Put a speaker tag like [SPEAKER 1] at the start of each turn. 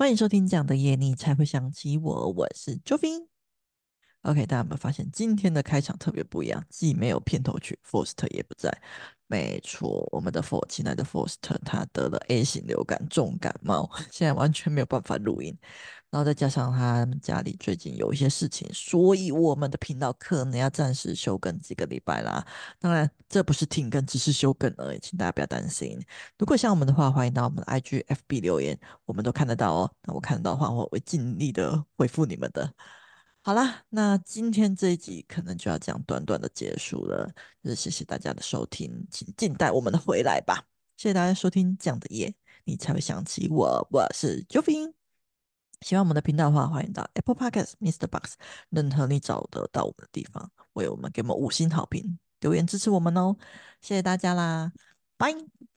[SPEAKER 1] 欢迎收听《这样的夜你才会想起我》，我是 Jovin。OK，大家有没有发现今天的开场特别不一样？既没有片头曲，Foster 也不在。没错，我们的 For 亲爱的 Foster 他得了 A 型流感，重感冒，现在完全没有办法录音。然后再加上他家里最近有一些事情，所以我们的频道可能要暂时休更几个礼拜啦。当然，这不是停更，只是休更而已，请大家不要担心。如果像我们的话，欢迎到我们的 IG、FB 留言，我们都看得到哦。那我看得到的话，我会尽力的回复你们的。好啦，那今天这一集可能就要这样短短的结束了，就是谢谢大家的收听，请静待我们的回来吧。谢谢大家收听这样的夜，你才会想起我。我是 Jovin，。喜欢我们的频道的话，欢迎到 Apple Podcast、Mr. Box，任何你找得到我们的地方，为我们给我们五星好评，留言支持我们哦，谢谢大家啦，拜。